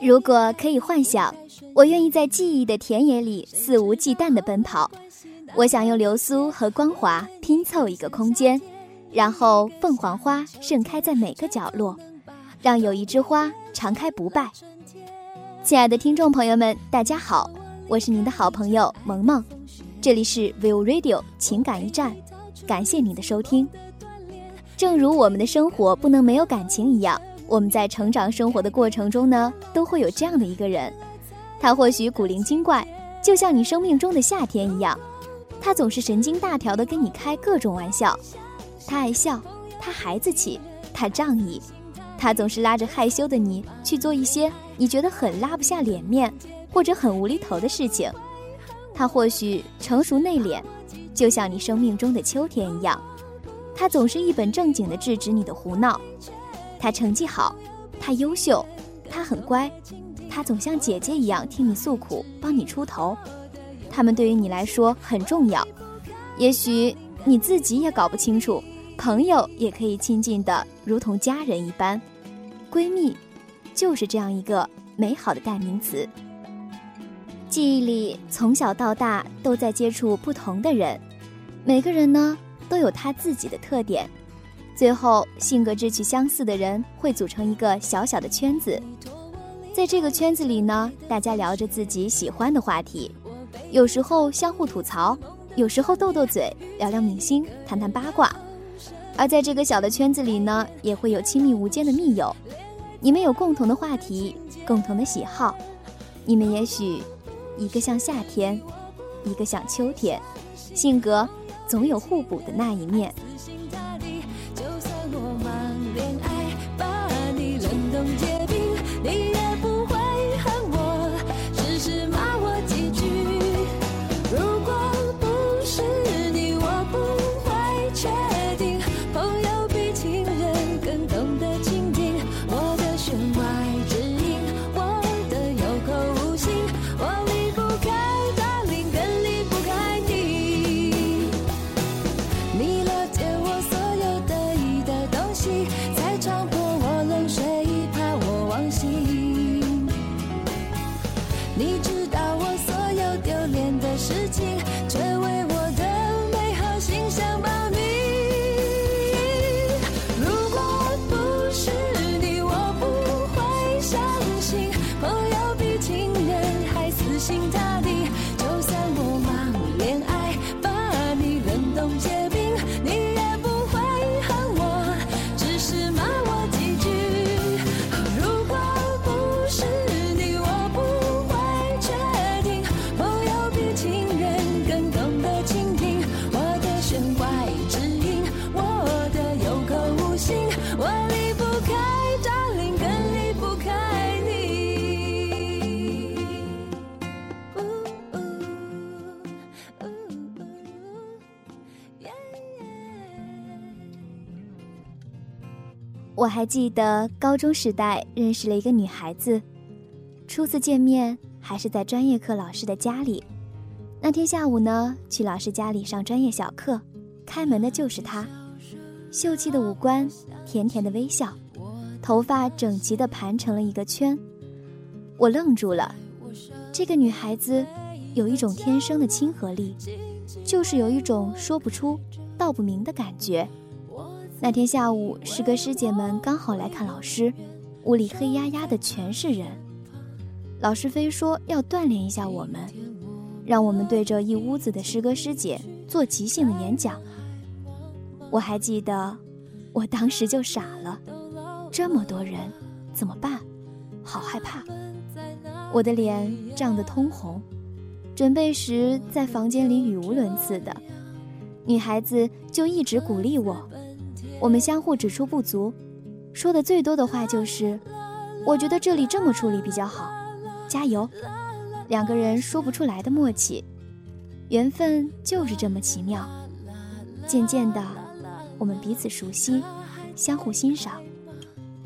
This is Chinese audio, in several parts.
如果可以幻想，我愿意在记忆的田野里肆无忌惮地奔跑。我想用流苏和光华拼凑一个空间，然后凤凰花盛开在每个角落，让有一枝花常开不败。亲爱的听众朋友们，大家好，我是您的好朋友萌萌，这里是 View Radio 情感驿站，感谢您的收听。正如我们的生活不能没有感情一样。我们在成长生活的过程中呢，都会有这样的一个人，他或许古灵精怪，就像你生命中的夏天一样，他总是神经大条的跟你开各种玩笑，他爱笑，他孩子气，他仗义，他总是拉着害羞的你去做一些你觉得很拉不下脸面或者很无厘头的事情，他或许成熟内敛，就像你生命中的秋天一样，他总是一本正经的制止你的胡闹。他成绩好，他优秀，他很乖，他总像姐姐一样听你诉苦，帮你出头。他们对于你来说很重要，也许你自己也搞不清楚。朋友也可以亲近的如同家人一般，闺蜜就是这样一个美好的代名词。记忆里从小到大都在接触不同的人，每个人呢都有他自己的特点。最后，性格志趣相似的人会组成一个小小的圈子，在这个圈子里呢，大家聊着自己喜欢的话题，有时候相互吐槽，有时候斗斗嘴，聊聊明星，谈谈八卦。而在这个小的圈子里呢，也会有亲密无间的密友，你们有共同的话题，共同的喜好，你们也许一个像夏天，一个像秋天，性格总有互补的那一面。我还记得高中时代认识了一个女孩子，初次见面还是在专业课老师的家里。那天下午呢，去老师家里上专业小课，开门的就是她，秀气的五官，甜甜的微笑，头发整齐的盘成了一个圈。我愣住了，这个女孩子有一种天生的亲和力，就是有一种说不出道不明的感觉。那天下午，师哥师姐们刚好来看老师，屋里黑压压的全是人。老师非说要锻炼一下我们，让我们对着一屋子的师哥师姐做即兴的演讲。我还记得，我当时就傻了，这么多人怎么办？好害怕，我的脸涨得通红。准备时在房间里语无伦次的，女孩子就一直鼓励我。我们相互指出不足，说的最多的话就是：“我觉得这里这么处理比较好，加油。”两个人说不出来的默契，缘分就是这么奇妙。渐渐的，我们彼此熟悉，相互欣赏。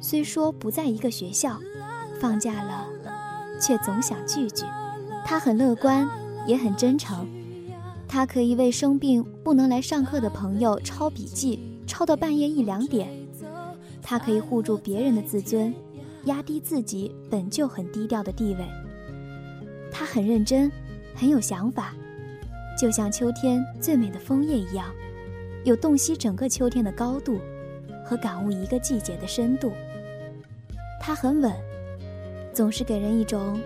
虽说不在一个学校，放假了，却总想聚聚。他很乐观，也很真诚。他可以为生病不能来上课的朋友抄笔记。抄到半夜一两点，他可以护住别人的自尊，压低自己本就很低调的地位。他很认真，很有想法，就像秋天最美的枫叶一样，有洞悉整个秋天的高度，和感悟一个季节的深度。他很稳，总是给人一种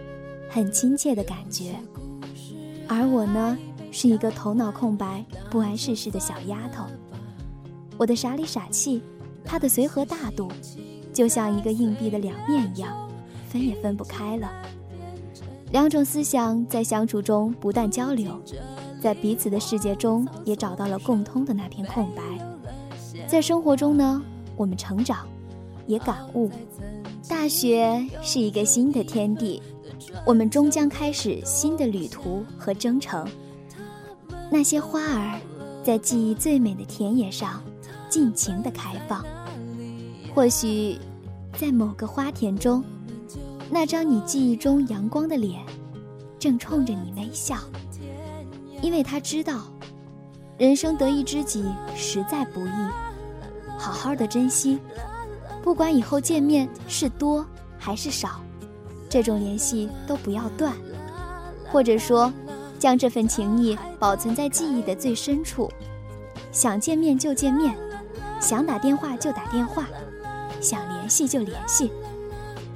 很亲切的感觉。而我呢，是一个头脑空白、不谙世事的小丫头。我的傻里傻气，他的随和大度，就像一个硬币的两面一样，分也分不开了。两种思想在相处中不断交流，在彼此的世界中也找到了共通的那片空白。在生活中呢，我们成长，也感悟。大学是一个新的天地，我们终将开始新的旅途和征程。那些花儿，在记忆最美的田野上。尽情的开放，或许，在某个花田中，那张你记忆中阳光的脸，正冲着你微笑。因为他知道，人生得一知己实在不易，好好的珍惜，不管以后见面是多还是少，这种联系都不要断，或者说，将这份情谊保存在记忆的最深处，想见面就见面。想打电话就打电话，想联系就联系，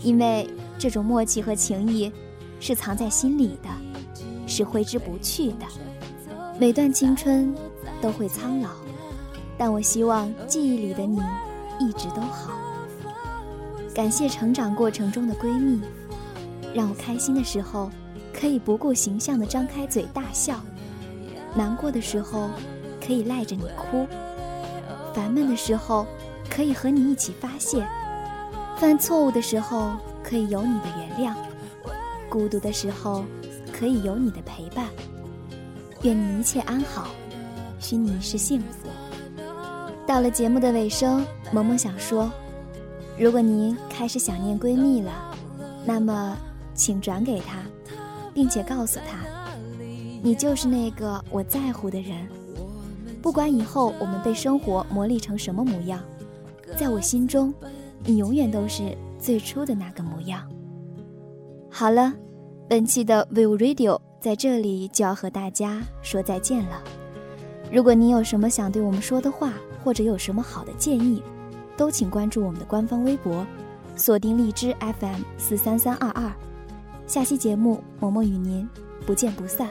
因为这种默契和情谊是藏在心里的，是挥之不去的。每段青春都会苍老，但我希望记忆里的你一直都好。感谢成长过程中的闺蜜，让我开心的时候可以不顾形象的张开嘴大笑，难过的时候可以赖着你哭。烦闷的时候，可以和你一起发泄；犯错误的时候，可以有你的原谅；孤独的时候，可以有你的陪伴。愿你一切安好，许你一世幸福。到了节目的尾声，萌萌想说：如果您开始想念闺蜜了，那么请转给她，并且告诉她，你就是那个我在乎的人。不管以后我们被生活磨砺成什么模样，在我心中，你永远都是最初的那个模样。好了，本期的 View Radio 在这里就要和大家说再见了。如果您有什么想对我们说的话，或者有什么好的建议，都请关注我们的官方微博，锁定荔枝 FM 四三三二二。下期节目，萌萌与您不见不散。